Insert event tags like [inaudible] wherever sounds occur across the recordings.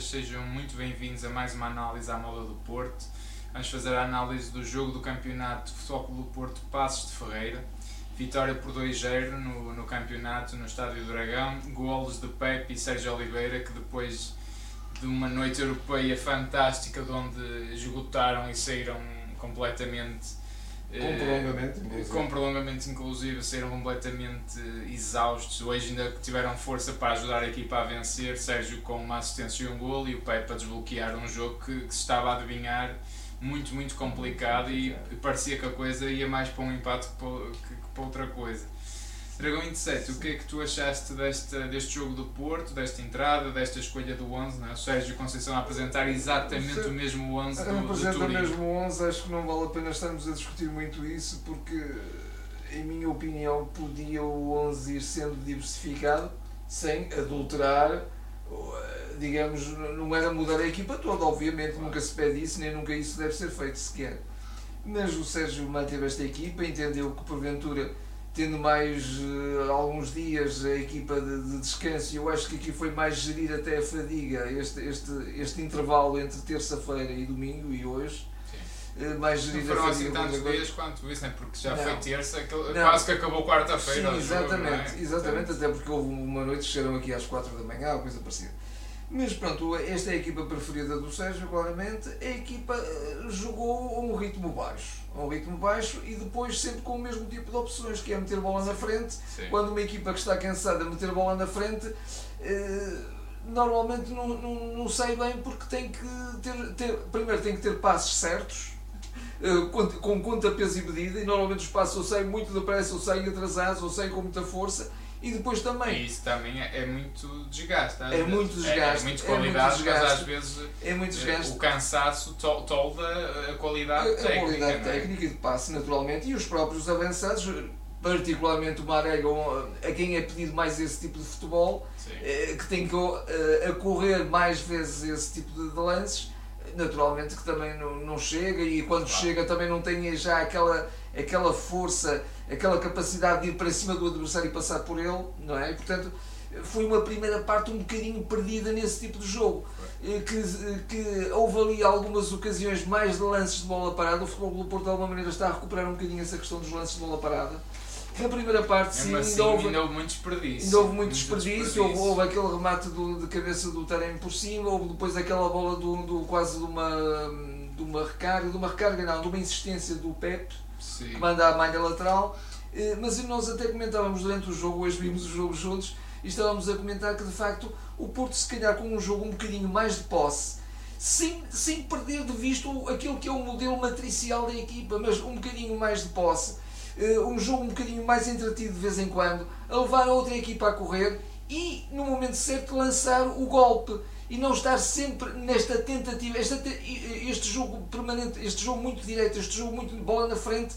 sejam muito bem-vindos a mais uma análise à moda do Porto. Vamos fazer a análise do jogo do campeonato de Futebol do Porto Passos de Ferreira. Vitória por 2-0 no, no campeonato no Estádio do Dragão. Golos de Pepe e Sérgio Oliveira que depois de uma noite europeia fantástica de onde esgotaram e saíram completamente com prolongamento, eh, inclusive. com prolongamento inclusive, saíram completamente exaustos. Hoje ainda tiveram força para ajudar a equipa a vencer. Sérgio com uma assistência e um golo e o Pepe a desbloquear um jogo que, que se estava a adivinhar muito, muito complicado e parecia que a coisa ia mais para um empate que que, que para outra coisa. Dragão 27, o que é que tu achaste desta, deste jogo do Porto, desta entrada, desta escolha do 11? Não é? O Sérgio Conceição a apresentar exatamente o mesmo 11 do, do Apresenta Turim. mesmo 11, acho que não vale a pena estarmos a discutir muito isso, porque, em minha opinião, podia o 11 ir sendo diversificado sem adulterar, digamos, não era mudar a equipa toda, obviamente, nunca se pede isso, nem nunca isso deve ser feito sequer. Mas o Sérgio manteve esta equipa, entendeu que porventura tendo mais uh, alguns dias a equipa de, de, descanso, eu acho que aqui foi mais gerir até a fadiga, este, este, este intervalo entre terça-feira e domingo e hoje. Uh, mais gerir não foram assim tantos dias quanto isso, né? porque já Não. foi terça, aquele- quase que acabou quarta-feira. Sim, jogo, exatamente, não é? exatamente, até porque houve uma noite que chegaram aqui às 4 da manhã, ou coisa parecida. Mas pronto, esta é a equipa preferida do Sérgio, claramente. A equipa eh, jogou a um ritmo baixo, a um ritmo baixo e depois sempre com o mesmo tipo de opções, que é meter bola na frente. sim. Quando uma equipa que está cansada de meter bola na frente, eh, normalmente não, não, não sai bem porque tem que ter, ter- primeiro tem que ter passos certos, eh, com, com conta, peso e medida, e normalmente os passos ou saem muito depressa, ou saem atrasados, ou saem com muita força, e depois E também isso também é, é muito desgaste. É muito É, desgaste, é muito é muito qualidade, mas desgaste. às vezes é muito eh, desgaste. o cansaço to- tolda a A, qualidade a técnica. qualidade não é? técnica e de passe, naturalmente, e os próprios avançados, particularmente o Marega, a quem é pedido mais esse tipo de futebol, Sim. eh, que tem que eh, a correr mais vezes esse tipo de, de lances, naturalmente que também não, não chega e quando Claro. chega também não tem já aquela, aquela força, aquela capacidade de ir para cima do adversário e passar por ele, não é? E, portanto, foi uma primeira parte um bocadinho perdida nesse tipo de jogo. Eh, Que, que houve ali algumas ocasiões mais de lances de bola parada. O Futebol do Porto de alguma maneira está a recuperar um bocadinho essa questão dos lances de bola parada. Na primeira parte, sim, assim, ainda houve, ainda houve muito desperdício. Ainda houve muito desperdício, houve, houve aquele remate do, de cabeça do Taremi por cima, houve depois aquela bola do, do, quase de uma, de uma recarga, de uma recarga não, de uma insistência do Pep, Sim. que manda a malha lateral, Eh, mas nós até comentávamos durante o jogo, hoje vimos o jogo juntos, e estávamos a comentar que de facto o Porto se calhar com um jogo um bocadinho mais de posse, sem, sem perder de vista o- aquilo que é o modelo matricial da equipa, mas um bocadinho mais de posse, eh, um jogo um bocadinho mais entretido de vez em quando, a levar a outra equipa a correr e no momento certo lançar o golpe e não estar sempre nesta tentativa, esta te- este jogo permanente, este jogo muito direto, este jogo muito de bola na frente,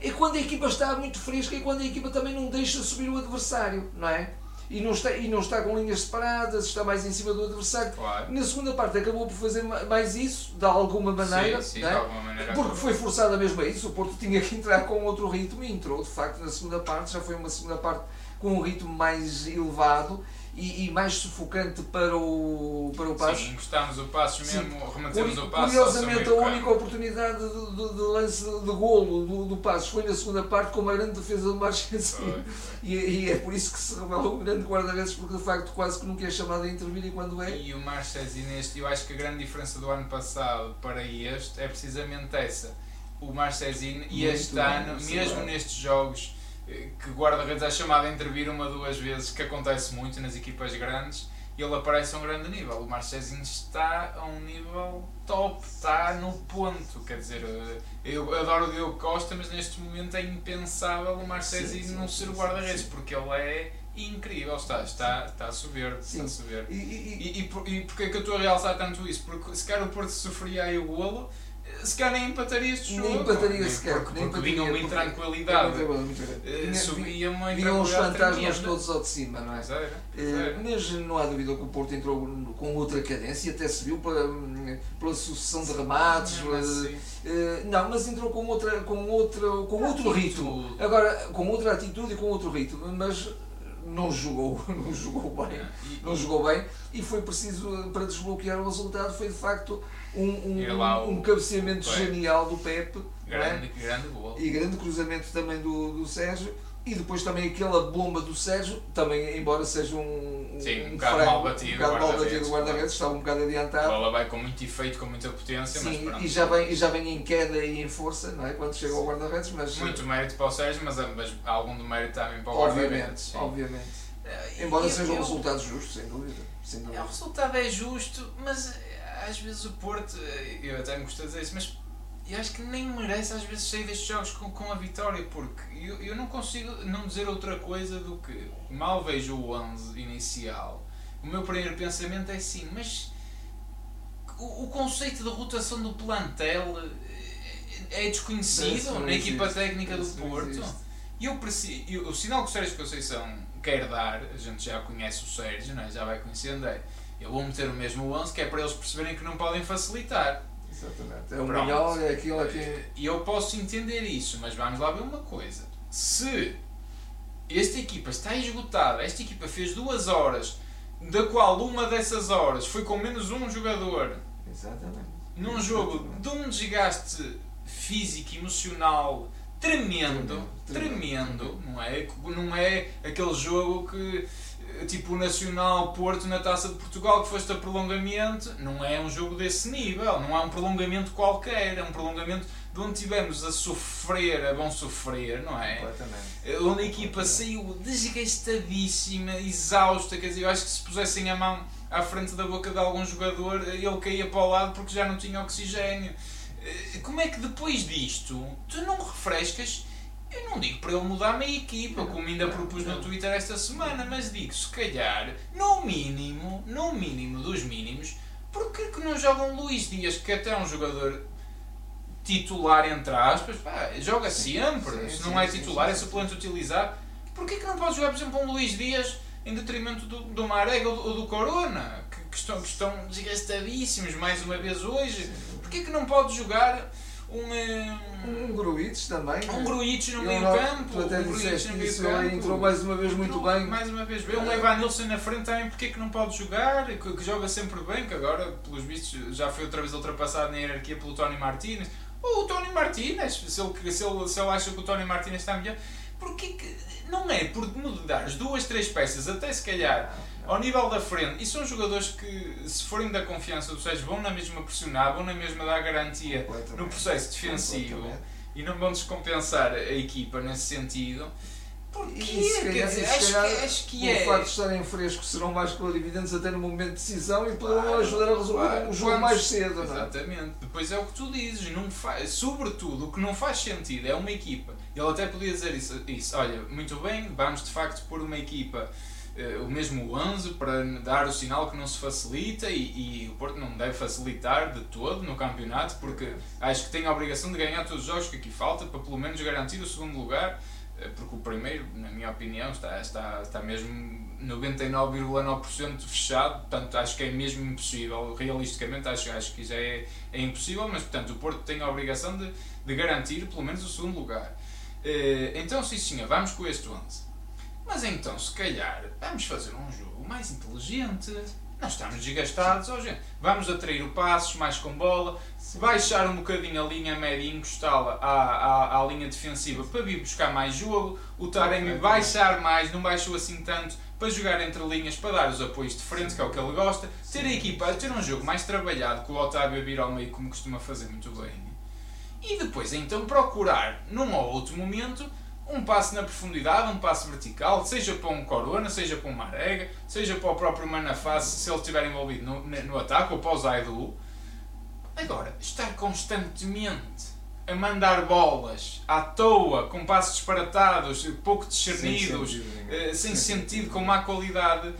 é quando a equipa está muito fresca e quando a equipa também não deixa subir o adversário, não é? E não está, e não está com linhas separadas, está mais em cima do adversário. Claro. Na segunda parte acabou por fazer ma- mais isso, de alguma maneira, sim, sim, não de é? alguma maneira. porque foi forçada mesmo a isso. O Porto tinha que entrar com outro ritmo e entrou, de facto, na segunda parte. Já foi uma segunda parte com um ritmo mais elevado e, e mais sufocante para o, para o Passos. Sim, encostámos o passo Sim. mesmo, rematemos o passo. Curiosamente, a única oportunidade de, de- de lance de golo do, do Passos foi na segunda parte, com uma grande defesa do Marchesino. [laughs] E, e é por isso que se revela um grande guarda-redes, porque de facto quase que nunca é chamado a intervir e quando é. E o Marchesi neste, eu acho que a grande diferença do ano passado para este é precisamente essa. O Marchesi e este bem, ano, mesmo é. nestes jogos que o guarda-redes é chamado a intervir uma ou duas vezes, que acontece muito nas equipas grandes, ele aparece a um grande nível. O Marchesi está a um nível top, está no ponto. Quer dizer, eh, eu adoro o Diogo Costa, mas neste momento é impensável o sim, não ser o guarda-redes, porque ele é incrível, está, está, está a subir, está a subir. E, e- e- E, e, por- e porquê que eu estou a realçar tanto isso? Porque se calhar o Porto sofria aí o golo, se calhar nem empataria este jogo. nem empataria sequer. Porque, nem porque vinha uma intranquilidade. Subia uma Vinham os intranquilidade fantasmas todos ao de cima, não é? Pois era, pois Eh, era. Mas não há dúvida que o Porto entrou com outra cadência, até se viu pela, pela sucessão de remates. Mesmo assim. eh, Não, mas entrou com, outra, com, outra, com outro ritmo. Agora, com outra atitude e com outro ritmo. Mas não jogou, [laughs] não jogou bem, não jogou bem e foi preciso para desbloquear o resultado foi de facto um, um, um cabeceamento genial do Pepe grande, é? grande gol. e grande cruzamento também do, do Sérgio e depois também aquela bomba do Sérgio, também, embora seja um. Sim, um, um bocado mal batido. Um bocado mal batido o guarda-redes, estava um bocado adiantado. A bola vai com muito efeito, com muita potência, Sim, mas E já, vem, e já vem em queda e em força, não é? Quando chega ao guarda-redes, mas. Muito mérito para o Sérgio, mas, mas algum do mérito também para o guarda-redes. Obviamente. Uh, embora seja um resultado justo, sem dúvida. Sem dúvida. É, o resultado é justo, mas eh, às vezes o Porto, eh, eu até me gosto de dizer isso, mas eu acho que nem merece às vezes sair destes jogos com, com a vitória, porque eu, eu não consigo não dizer outra coisa do que mal vejo o 11 inicial. O meu primeiro pensamento é assim, mas o, o conceito de rotação do plantel é, é desconhecido na equipa técnica do Porto. E eu preciso, eu, o sinal que o Sérgio Conceição quer dar, a gente já conhece o Sérgio, não é? já vai conhecendo, é eu vou meter o mesmo 11 que é para eles perceberem que não podem facilitar. Exatamente. É o melhor, é aquilo aqui. E eu posso entender isso, mas vamos lá ver uma coisa. Se esta equipa está esgotada, esta equipa fez duas horas, da qual uma dessas horas foi com menos um jogador. Exatamente. Num jogo Exatamente. de um desgaste físico, emocional tremendo, tremendo, tremendo, não é? Não é aquele jogo que tipo o Nacional Porto na Taça de Portugal que foste a prolongamento, não é um jogo desse nível, não é um prolongamento qualquer, é um prolongamento de onde tivemos a sofrer, a bom sofrer, não é? Completamente. Onde a equipa saiu desgastadíssima, exausta, quer dizer, eu acho que se pusessem a mão à frente da boca de algum jogador, ele caía para o lado porque já não tinha oxigênio. Eh, como é que depois disto tu não refrescas eu não digo para ele mudar a minha equipa, como ainda propus no Twitter esta semana, mas digo, se calhar, no mínimo, no mínimo dos mínimos, porque que não jogam Luís Dias, que até é um jogador titular, entre aspas, pá, joga sempre, sim, se não é titular, sim, sim, é suplente utilizar, porquê que não pode jogar, por exemplo, um Luís Dias em detrimento do, do Marega ou do, ou do Corona, que, que, estão, que estão desgastadíssimos mais uma vez hoje, porquê que não pode jogar um, um, Gruites também. Um Gruites no meio campo. Tu até um disseste no ele entrou mais uma vez muito entrou bem. Mais uma vez bem. Um Evanilson na frente também, porque é que não pode jogar? Que, que, joga sempre bem, que agora, pelos vistos, já foi outra vez ultrapassado na hierarquia pelo Tony Martínez. Ou o Tony Martínez, se ele, se, ele, se ele acha que o Tony Martínez está melhor. Porquê que. Não é por mudar as duas, três peças, até se calhar ao nível da frente, e são jogadores que, se forem da confiança do Sérgio, vão na mesma pressionar, vão na mesma dar garantia no processo defensivo e não vão descompensar a equipa nesse sentido. Porque quer dizer, acho, que, acho que é. O facto de estarem frescos serão mais clarividentes até no momento de decisão e poderão claro, ajudar a resolver claro, o jogo mais cedo. Exatamente. Não é? Depois é o que tu dizes. Não faz, sobretudo, o que não faz sentido é uma equipa. Ele até podia dizer isso, isso. Olha, muito bem, vamos de facto pôr uma equipa uh, o mesmo 11 para dar o sinal que não se facilita e, e, o Porto não deve facilitar de todo no campeonato porque acho que tem a obrigação de ganhar todos os jogos que aqui falta para pelo menos garantir o segundo lugar uh, porque o primeiro, na minha opinião, está, está, está mesmo 99,9% fechado, portanto acho que é mesmo impossível, realisticamente acho, acho que já é, é impossível, mas portanto o Porto tem a obrigação de, de garantir pelo menos o segundo lugar. Uh, então sim senhor, vamos com este 11. Mas então, se calhar, vamos fazer um jogo mais inteligente. Nós estamos desgastados, oh, gente. Vamos atrair o passos mais com bola, baixar um bocadinho a linha média e encostá-la à, à, à, linha defensiva para vir buscar mais jogo. O Taremi baixar mais, não baixou assim tanto, para jogar entre linhas, para dar os apoios de frente, que é o que ele gosta. Ter a equipa, ter um jogo mais trabalhado, com o Otávio a vir ao meio, como costuma fazer muito bem. E depois, então, procurar, num ou outro momento, um passo na profundidade, um passo vertical, seja para um Corona, seja para um Marega, seja para o próprio Manafaz, se ele estiver envolvido no, no ataque, ou para o Zaidu. Agora, estar constantemente a mandar bolas à toa, com passos disparatados, pouco discernidos, sem sentido, uh, sem sentido com má qualidade.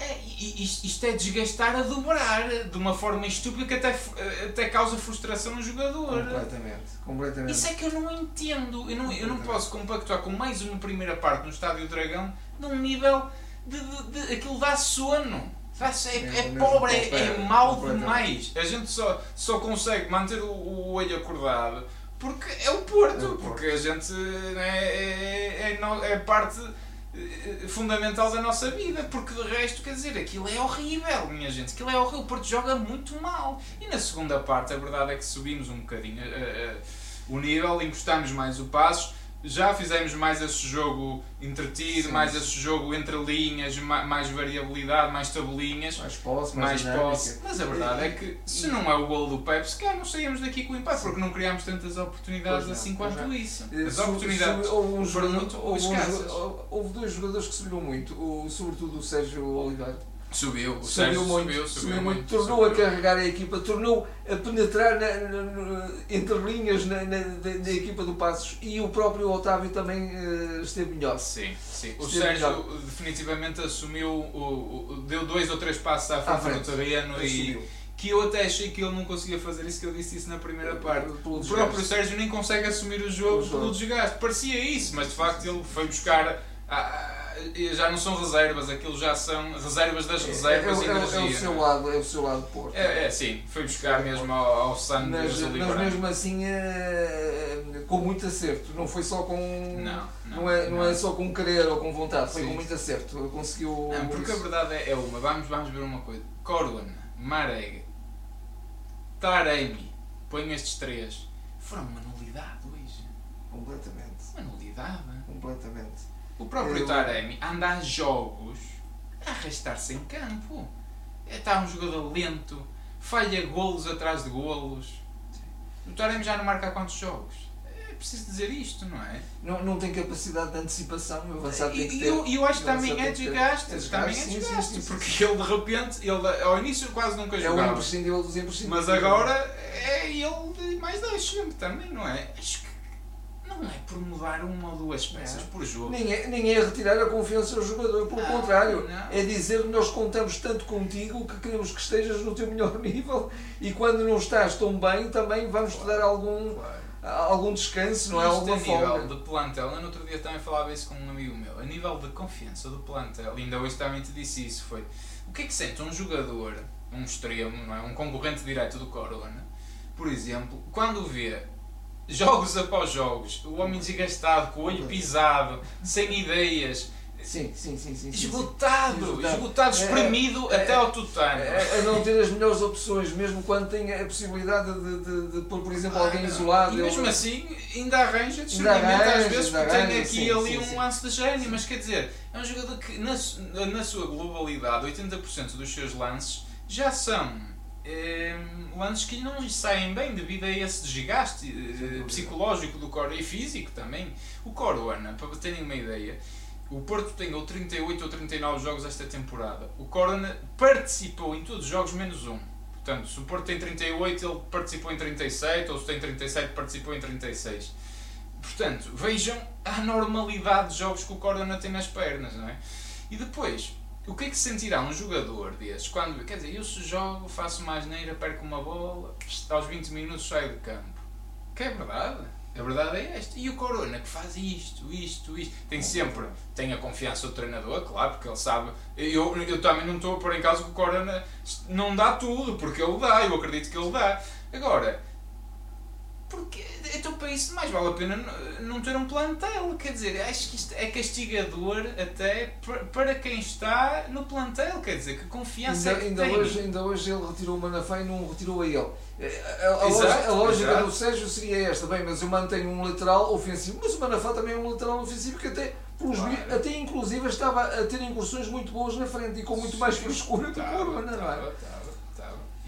É, isto é desgastar a dobrar de uma forma estúpida que até, até causa frustração no jogador. Completamente, completamente. Isso é que eu não entendo. Eu não, eu não posso compactuar com mais uma primeira parte no Estádio Dragão num nível de, de, de aquilo dá sono. É, é, é pobre, é, é mau demais. A gente só, só consegue manter o, o olho acordado porque é o Porto, é o Porto. porque a gente né, é, é, é, é parte fundamental da nossa vida, porque de resto, quer dizer, aquilo é horrível, minha gente, aquilo é horrível, o Porto joga muito mal. E na segunda parte, a verdade é que subimos um bocadinho uh, uh, o nível, encostámos mais o Passos, já fizemos mais esse jogo entretido, Sim. mais esse jogo entre linhas, mais variabilidade, mais tabelinhas, mais posse, mais, mais posse. Mas a verdade é que se não é o gol do Pep, sequer não saímos daqui com o empate, porque não criámos tantas oportunidades pois assim quanto não. isso. As oportunidades houve, um muito houve, um, houve dois jogadores que subiram muito, o, sobretudo o Sérgio Oliveira Subiu, o subiu muito, subiu, subiu, subiu muito, tornou subiu. a carregar a equipa, tornou a penetrar na, na, entre linhas na, na, na, equipa do Passos e o próprio Otávio também uh, esteve melhor. Sim, sim. o Sérgio melhor. definitivamente assumiu, o, o, deu dois ou três passos à frente, à frente. do terreno e que eu até achei que ele não conseguia fazer isso, que eu disse isso na primeira parte. o próprio Sérgio nem consegue assumir o jogo, o jogo pelo desgaste. Parecia isso, mas de facto ele foi buscar. A, já não são reservas, aquilo já são reservas das é, reservas é, é, e energia. É o seu lado, é o seu lado Porto. É, é sim, foi buscar mesmo ao, ao sangue mas, mas mesmo assim é, com muito acerto, não foi só com não, não, não, é, não, não é só com querer ou com vontade, foi sim. com muito acerto, conseguiu não, porque isso. a verdade é, é uma, vamos, vamos ver uma coisa, Corwan, Marega, Taremi, põe estes três, foram uma nulidade hoje. Completamente. Uma nulidade. Completamente. O próprio eu... Taremi anda a jogos a arrastar-se em campo. Está um jogador lento, falha golos atrás de golos. O Taremi já não marca quantos jogos? É preciso dizer isto, não é? Não, não tem capacidade de antecipação, o avançado tem que ter. E eu, eu acho que também é desgaste, é também é desgaste, porque ele de repente, ele ao início quase nunca jogava. É o imprescindível dos imprescindíveis. Mas agora é ele mais 10 sempre também, não é? Acho que não é por mudar uma ou duas peças por jogo. Nem é, nem é retirar a confiança ao jogador, pelo não, contrário. Não. É dizer que nós contamos tanto contigo que queremos que estejas no teu melhor [laughs] nível e quando não estás tão bem também vamos te dar algum, claro. algum descanso, não é? Alguma a nível de plantel, eu no outro dia também falava isso com um amigo meu, a nível de confiança do plantel, ainda hoje também te disse isso, foi o que é que sente um jogador, um extremo, não é? um concorrente direto do Corona, por exemplo, quando vê jogos após jogos, o homem desgastado, com o olho pisado, sem ideias. Sim, sim, sim, sim, esgotado, sim, esgotado, esgotado, espremido é, é, até ao tutano. É, a não ter as melhores opções, mesmo quando tem a possibilidade de, de, de pôr, por exemplo, alguém ah, isolado. E mesmo ele... assim, ainda arranja discernimento às vezes, porque tem aqui e ali sim, um lance de gênio, mas quer dizer, é um jogador que, na, na sua globalidade, 80% dos seus lances já são lances que não saem bem devido a esse desgaste uh, psicológico do Core e físico também. O Corona, para terem uma ideia, o Porto tem ou 38 ou 39 jogos esta temporada. O Corona participou em todos os jogos menos um. Portanto, se o Porto tem 38, ele participou em 37, ou se tem 37, participou em 36. Portanto, vejam a normalidade de jogos que o Corona tem nas pernas, não é? E depois, o que é que sentirá um jogador desses quando, quer dizer, eu se jogo, faço uma asneira, perco uma bola, aos 20 minutos saio de campo? Que é verdade. A verdade é esta. E o Corona que faz isto, isto, isto. Tem sempre, tem a confiança do treinador, claro, porque ele sabe. Eu, eu também não estou a pôr em causa que o Corona não dá tudo, porque ele dá, eu acredito que ele dá. Agora, porque, então para isso mais vale a pena não ter um plantel, quer dizer, acho que isto é castigador até para quem está no plantel, quer dizer, que confiança ainda, é que ainda tem. Hoje, ainda hoje ele retirou o Manafá e não retirou a ele. A, a, a exato, lógica, a lógica do Sérgio seria esta, bem, mas eu mantenho um lateral ofensivo, mas o Manafá também é um lateral ofensivo que até, pelos claro. até inclusive estava a ter incursões muito boas na frente e com muito mais frescura do que o é?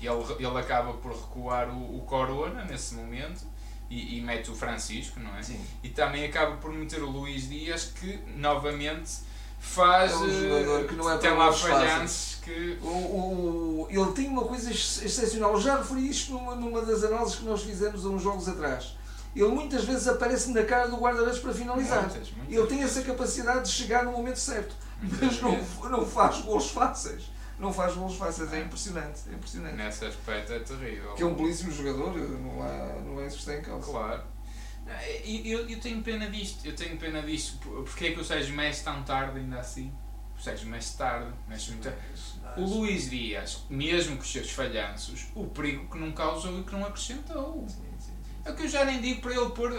E ele, ele acaba por recuar o, o Corona nesse momento e, e, mete o Francisco, não é? Sim. E também acaba por meter o Luís Dias, que novamente faz. É um jogador que não é tem lá falhanças que. O, o, ele tem uma coisa excepcional. Já referi isto numa, numa das análises que nós fizemos há uns jogos atrás. Ele muitas vezes aparece na cara do guarda-redes para finalizar. Muitas, muitas ele tem essa capacidade de chegar no momento certo, mas não, não faz gols fáceis não faz gols fáceis, é impressionante, é impressionante. Nesse aspecto é terrível. Que é um belíssimo jogador, não há, não é isso que tem causa. Claro. Eu, eu tenho pena disto, eu tenho pena disto, porque é que o Sérgio mexe tão tarde ainda assim? O Sérgio tarde, mexe muito tarde. O Luís Dias, mesmo com os seus falhanços, o perigo que não causou e que não acrescentou. Sim. É o que eu já nem digo para ele pôr.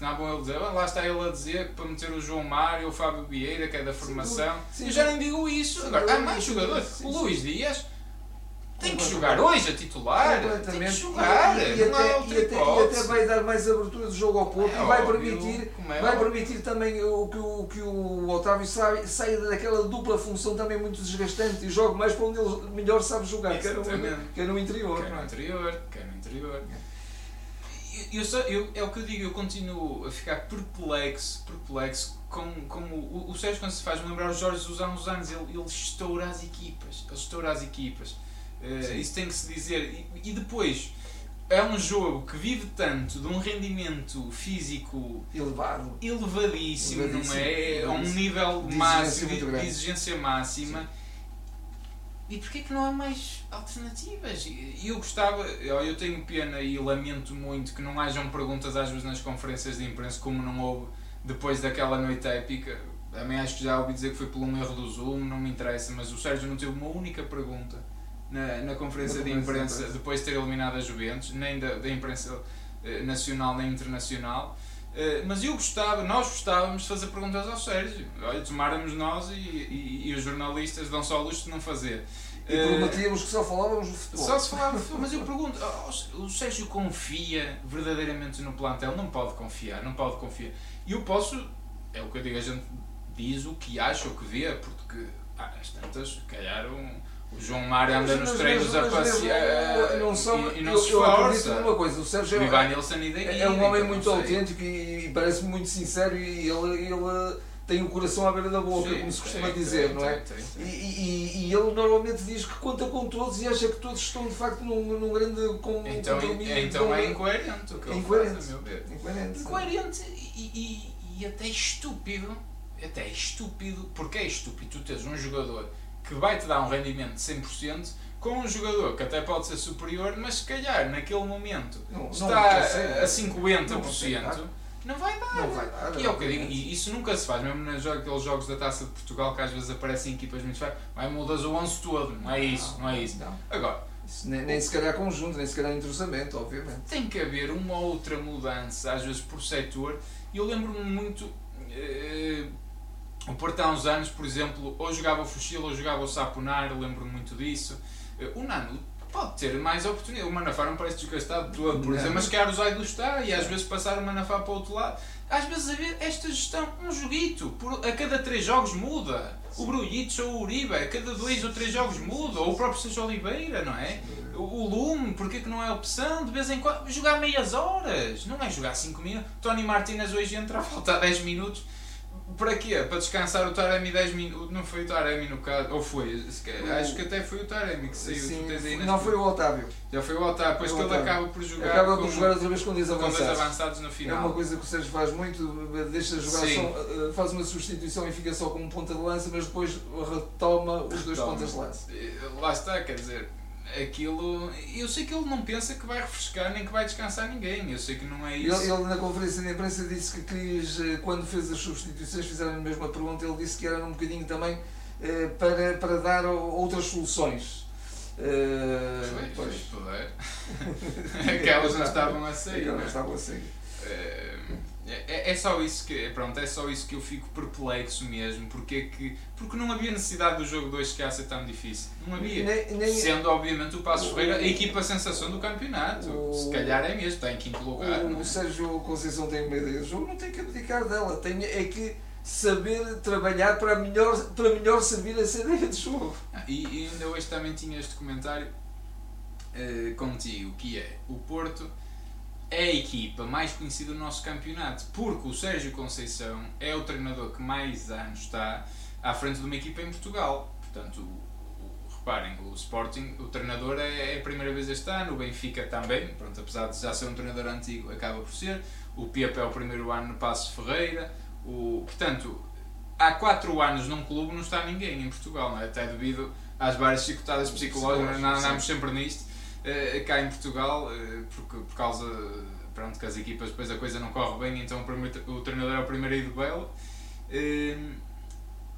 Não é bom ele dizer, lá está ele a dizer para meter o João Mário, o Fábio Vieira, que é da formação. Sim, eu já nem digo isso. Agora, há mais jogadores. O Luís Dias tem que jogar hoje a titular. Tem que jogar. E, e, até, e, até, e, até, vai dar mais abertura de jogo ao Porto é e vai permitir, é vai permitir também o que o, que o Otávio sai, saia daquela dupla função também muito desgastante e jogue mais para onde ele melhor sabe jogar, que é, no, é no interior. Que é no interior. Que é no interior. Eu, eu, eu, é o que eu digo, eu continuo a ficar perplexo, perplexo com, com o, o Sérgio quando se faz lembrar os Jorge Jesus há uns anos, ele, ele estoura as equipas, ele estoura as equipas. Uh, isso tem que se dizer. E, e, depois, é um jogo que vive tanto de um rendimento físico elevado, elevadíssimo, elevadíssimo não é? É um nível de máximo, de, de exigência máxima. Sim. E porquê que não há mais alternativas? E eu gostava, eu tenho pena e lamento muito que não hajam perguntas às vezes nas conferências de imprensa, como não houve depois daquela noite épica. Também acho que já ouvi dizer que foi por um erro do Zoom, não me interessa, mas o Sérgio não teve uma única pergunta na, na conferência de imprensa depois de ter eliminado a Juventus, nem da, da imprensa eh, nacional nem internacional. Uh, mas eu gostava, nós gostávamos de fazer perguntas ao Sérgio. Olha, tomáramos nós e, e, e os jornalistas dão só a luz de não fazer. E prometíamos que só falávamos de futebol. Só se falava de futebol, mas eu pergunto, o Sérgio confia verdadeiramente no plantel? Não pode confiar, não pode confiar. E eu posso, é o que eu digo, a gente diz o que acha, o que vê, porque as tantas, calhar um, o João Mário anda nos treinos a passear não são, e, e não se acredito numa coisa, o Sérgio é, Nilsson é, é um homem muito autêntico e, e parece muito sincero e ele, ele tem o coração à beira da boca, Sim, como se costuma tem, dizer, tem, não é? Tem, e, e, e, ele normalmente diz que conta com todos e acha que todos estão de facto num, num grande com, então, compromisso. Então é incoerente o que ele incoerente, faz, a meu ver. Incoerente, incoerente e, e, até estúpido. Até estúpido. Porque é estúpido tu tens um jogador que vai-te dar um rendimento de 100% com um jogador que até pode ser superior, mas se calhar naquele momento não, está não a 50%. Não, vai dar. Não vai dar. E, é o que digo, e isso nunca se faz, mesmo naqueles jogos da Taça de Portugal que às vezes aparecem equipas muito fracas, vai mudas o 11 todo, não é isso, não, não é isso. Não. Agora, nem, nem se calhar conjunto, nem se calhar entrosamento, obviamente. Tem que haver uma outra mudança, às vezes por setor, e eu lembro-me muito. Eh, o Porto há uns anos, por exemplo, ou jogava o Fuxil ou jogava o Saponar, lembro-me muito disso. Eh, o Nano pode ter mais oportunidade. O Manafá não parece desgastado todo, por exemplo, mas quer o Zaido está e às vezes passar o Manafá para o outro lado. Às vezes esta gestão, um joguito, por, a cada três jogos muda. O Brulhitos ou o Uribe, a cada dois ou três jogos muda. Ou o próprio Sérgio Oliveira, não é? O, o Lume, porque que não é opção? De vez em quando, jogar meias horas, não é jogar cinco minutos. Tony Martinez hoje entra [laughs] a faltar 10 minutos para quê? Para descansar o Taremi 10 minutos. Não foi o Taremi no caso. Ou foi? O... Acho que até foi o Taremi que saiu. Sim, não foi o Otávio. Já foi o Otávio. Depois que ele acaba por jogar. Acaba por jogar outra vez com dois avançados. Com dois avançados no final. É uma coisa que o Sérgio faz muito. Deixa jogar só, eh, faz uma substituição e fica só com um ponta de lança, mas depois retoma os dois retoma. pontas de lança. Lá está, quer dizer aquilo. Eu sei que ele não pensa que vai refrescar nem que vai descansar ninguém. Eu sei que não é isso. Ele, ele na conferência de imprensa disse que quis, eh, quando fez as substituições, fizeram a mesma pergunta. Ele disse que era um bocadinho também eh, para, para dar outras soluções. Uh, pois, pois. [laughs] Aquelas não estavam a sair. Aquelas não estavam a sair. Uh, é, é, só isso que pronto, é só isso que eu fico perplexo mesmo, porque é que porque não havia necessidade do jogo 2 que ser tão difícil. Não havia. Nem, nem, Sendo obviamente o Passos Ferreira a equipa sensação do campeonato. O, Se calhar é mesmo, está em quinto lugar. O, é? o Sérgio Conceição tem uma ideia do jogo, não tem que abdicar dela, tem é que saber trabalhar para melhor, para melhor servir essa ideia de jogo. Ah, e, e ainda hoje também tinha este comentário uh, contigo, que é o Porto é a equipa mais conhecida no nosso campeonato, porque o Sérgio Conceição é o treinador que mais anos está à frente de uma equipa em Portugal. Portanto, o, o, reparem, o Sporting, o treinador é, é, a primeira vez este ano, o Benfica também, pronto, apesar de já ser um treinador antigo, acaba por ser. O Pepe é o primeiro ano no Passo Ferreira. O, portanto, há 4 anos num clube não está ninguém em Portugal, é? até devido às várias chicotadas psicológicas, andamos sempre nisto cá em Portugal, uh, porque, por causa pronto, que as equipas depois a coisa não corre bem, então o, treinador é o primeiro a ir do belo. Uh,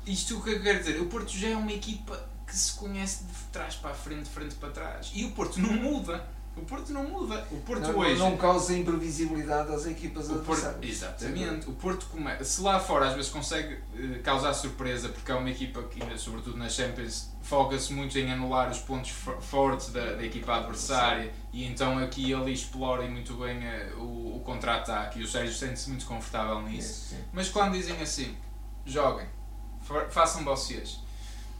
isto o que eu quero dizer? O Porto já é uma equipa que se conhece de trás para a frente, de frente para trás. E o Porto não muda. O Porto não muda. O Porto não, hoje. não causa imprevisibilidade às equipas o Porto, adversárias. exatamente. O Porto, come, se lá fora às vezes consegue eh, causar surpresa, porque é uma equipa que, sobretudo na Champions, foca-se muito em anular os pontos fortes da, da equipa adversária e então aqui e ali explorem muito bem eh, o, o contra-ataque e o Sérgio sente-se muito confortável nisso. Sim. Mas quando dizem assim, joguem, fa- façam vocês.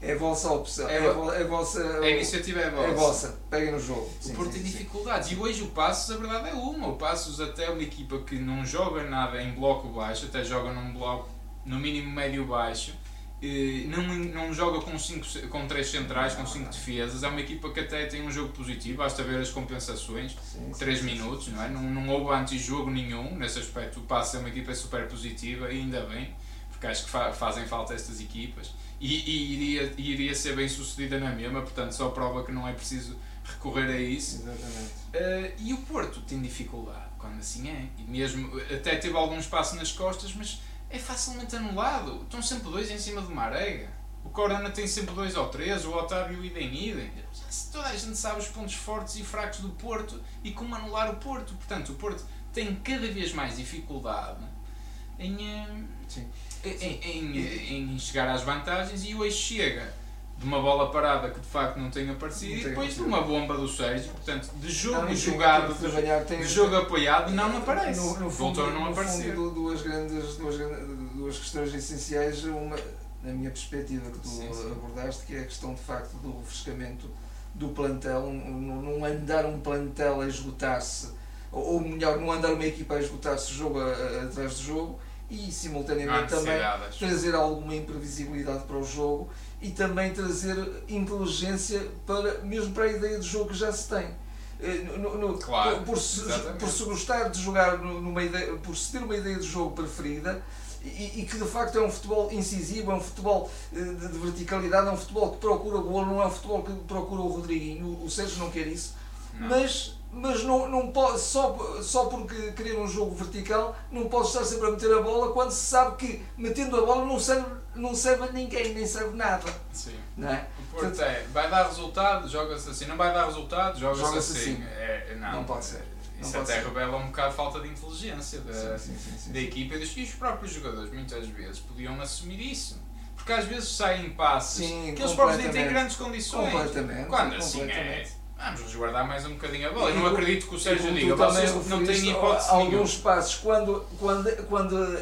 É a vossa opção. É É, a, a vossa. A iniciativa é vossa. É vossa. Peguem no jogo. O Sim, Porto sim, tem sim. dificuldades e hoje o Passos a verdade é uma. O Passos até é uma equipa que não joga nada em bloco baixo, até joga num bloco no mínimo médio baixo. eh, Não, não joga com, cinco, com três centrais, com cinco defesas. É uma equipa que até tem um jogo positivo, basta ver as compensações. Sim, sim, 3 sim, minutos, não é? Não, não houve antijogo nenhum. Nesse aspecto, o Passos é uma equipa super positiva e ainda bem, porque acho que fa- fazem falta estas equipas. E, e iria, e iria ser bem sucedida na mesma, portanto, só prova que não é preciso recorrer a isso. Exatamente. Uh, e o Porto tem dificuldade quando assim é. E mesmo até teve algum espaço nas costas, mas é facilmente anulado. Estão sempre dois em cima de uma arega. O Corona tem sempre dois ou três, o Otávio idem idem. Toda a gente sabe os pontos fortes e fracos do Porto e como anular o Porto. Portanto, o Porto tem cada vez mais dificuldade em, eh, Sim. Em, em, em chegar às vantagens e hoje chega de uma bola parada que de facto não tem aparecido Não e depois de uma bomba do Sérgio, portanto, de jogo Não, jogado, de, de jogo apoiado, não aparece. No, no fundo, Voltou a não aparecer. fundo, duas grandes, duas, duas questões essenciais, uma, na minha perspectiva, que tu Sim, sim. abordaste, que é a questão de facto do refrescamento do plantel, não andar um plantel a esgotar-se, ou ou melhor, não andar uma equipa a esgotar-se jogo a- a- atrás de jogo, e simultaneamente também necessidade. acho. trazer alguma imprevisibilidade para o jogo e também trazer inteligência para mesmo para a ideia de jogo que já se tem. Eh, no- no- Claro, por, se, por se gostar de jogar nu- numa ideia, por se ter uma ideia de jogo preferida e, e que de facto é um futebol incisivo, é um futebol eh, de, de verticalidade, é um futebol que procura golo, não é um futebol que procura o Rodriguinho, o, o Sérgio não quer isso, Não. mas, mas não, não pode, só, só porque querer um jogo vertical não pode estar sempre a meter a bola quando se sabe que metendo a bola não serve, não serve a ninguém, nem serve nada. Sim. Não é? O Porto é, vai dar resultado, joga-se assim. Não vai dar resultado, joga-se Joga-se assim. assim. É, é- não, Não pode ser. Isso Não até revela um bocado a falta de inteligência da, Sim, sim, sim, da equipa e dos- os próprios jogadores, muitas vezes, podiam assumir isso. Porque às vezes saem passes que eles próprios nem têm grandes condições. Completamente. Quando assim é, completamente. Vamos resguardar mais um bocadinho a bola. Eu não acredito que o Sérgio diga, vocês não têm hipótese há nenhuma. alguns passos quando, quando, quando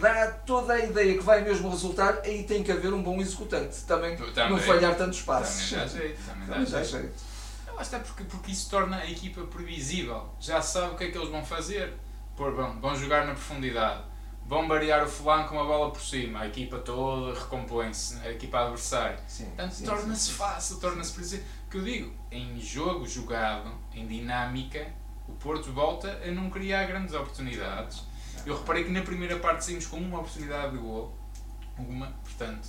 dá toda a ideia que vai mesmo resultar, aí tem que haver um bom executante. Também, Também. não falhar tantos passos. Também dá jeito, também Também dá jeito. jeito. Lá está porque, porque isso torna a equipa previsível. Já sabe o que é que eles vão fazer. Pôr, vão, vão jogar na profundidade. Vão variar o flanco com a bola por cima. A equipa toda recompõe-se. A equipa adversária. Sim, Portanto, torna-se fácil, torna-se previsível. Que eu digo, em jogo jogado, em dinâmica, o Porto volta a não criar grandes oportunidades. Eu reparei que na primeira parte saímos com uma oportunidade de gol. Uma, portanto.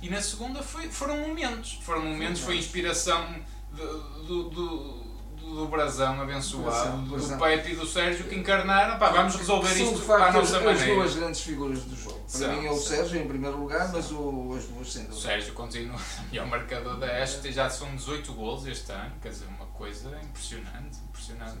E na segunda foi, foram momentos. Foram momentos, foi inspiração do, do, do, do Brasão abençoado, do Brasão. Pepe e do Sérgio que encarnaram. Pá, vamos resolver São isto à facto as, nossa as maneira. duas grandes figuras do jogo. Para São, mim é o são. Sérgio em primeiro lugar, mas o, as duas sem O. Sérgio continua [laughs] o melhor marcador da Este, já são 18 golos este ano, quer dizer, uma coisa impressionante, impressionante.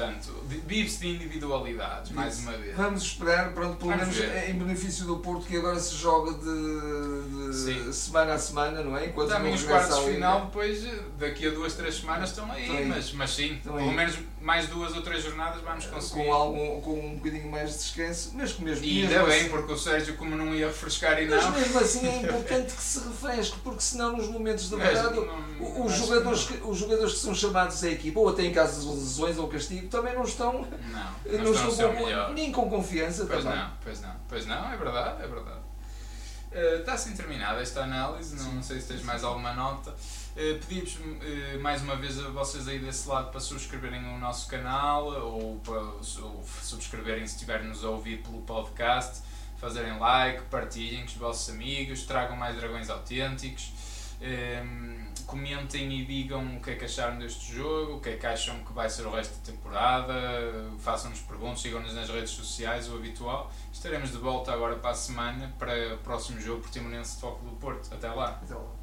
Portanto, vive-se de individualidades, mais uma vez. Vamos esperar, pronto, pelo Vamos menos ver. em benefício do Porto, que agora se joga de, de semana a semana, não é? Enquanto Também os quartos de final, depois, daqui a duas, três semanas estão aí, Estão aí. Mas, mas sim, Estão pelo aí. menos mais duas ou três jornadas vamos conseguir. com, algum, com um bocadinho mais de descanso, mas que mesmo, E ainda mesmo bem, assim, porque o Sérgio, como não ia refrescar e mas não. mesmo assim é [laughs] importante que se refresque, porque senão nos momentos de Mas verdade não- os jogadores, que, os jogadores que são chamados à equipa, ou até em caso de lesões ou castigo, também não estão, Não, não, não estão com, nem com confiança Pois também. não, pois não, pois não, é verdade, é verdade. Eh, Está assim terminada esta análise, não, Sim. sei se tens mais alguma nota. Uh, Pedimos eh, mais uma vez a vocês aí desse lado para subscreverem o nosso canal ou para subscreverem se estiverem-nos a ouvir pelo podcast, fazerem like, partilhem com os vossos amigos, tragam mais dragões autênticos. Ehm, comentem e digam o que é que acharam deste jogo, o que é que acham que vai ser o resto da temporada, façam-nos perguntas, sigam-nos nas redes sociais, o habitual. Estaremos de volta agora para a semana para o próximo jogo Portimonense de Foco do Porto. Até lá! Então,